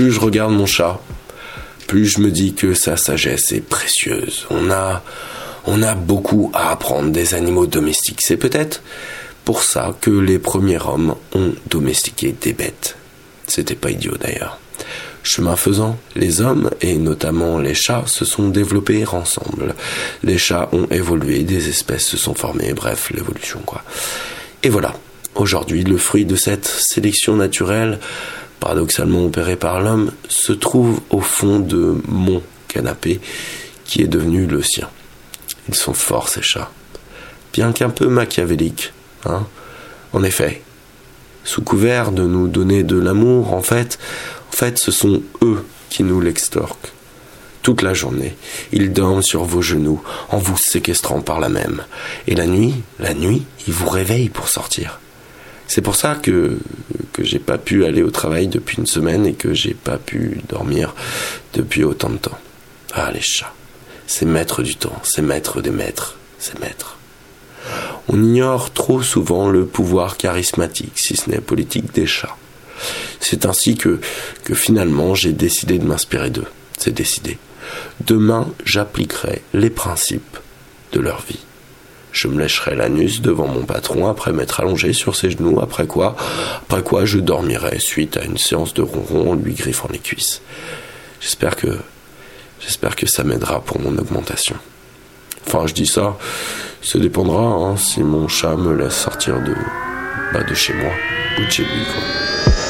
plus je regarde mon chat, plus je me dis que sa sagesse est précieuse. On a, on a beaucoup à apprendre des animaux domestiques. C'est peut-être pour ça que les premiers hommes ont domestiqué des bêtes. C'était pas idiot d'ailleurs. Chemin faisant, les hommes, et notamment les chats, se sont développés ensemble. Les chats ont évolué, des espèces se sont formées, bref, l'évolution quoi. Et voilà, aujourd'hui, le fruit de cette sélection naturelle, paradoxalement opérée par l'homme, se trouve au fond de mon canapé, qui est devenu le sien. Ils sont forts, ces chats. Bien qu'un peu machiavéliques, hein. En effet, sous couvert de nous donner de l'amour, en fait, en fait, ce sont eux qui nous l'extorquent. Toute la journée, ils dorment sur vos genoux, en vous séquestrant par la même. Et la nuit, la nuit, ils vous réveillent pour sortir. C'est pour ça que, que j'ai pas pu aller au travail depuis une semaine et que j'ai pas pu dormir depuis autant de temps. Ah, les chats. C'est maître du temps, c'est maître des maîtres, c'est maître. On ignore trop souvent le pouvoir charismatique, si ce n'est politique, des chats. C'est ainsi que, que finalement j'ai décidé de m'inspirer d'eux. C'est décidé. Demain, j'appliquerai les principes de leur vie. Je me lècherai l'anus devant mon patron après m'être allongé sur ses genoux, après quoi, après quoi je dormirai suite à une séance de ronron en lui griffant les cuisses. J'espère que, j'espère que ça m'aidera pour mon augmentation. Enfin, je dis ça, ça dépendra hein, si mon chat me laisse sortir de, bah, de chez moi ou de chez lui.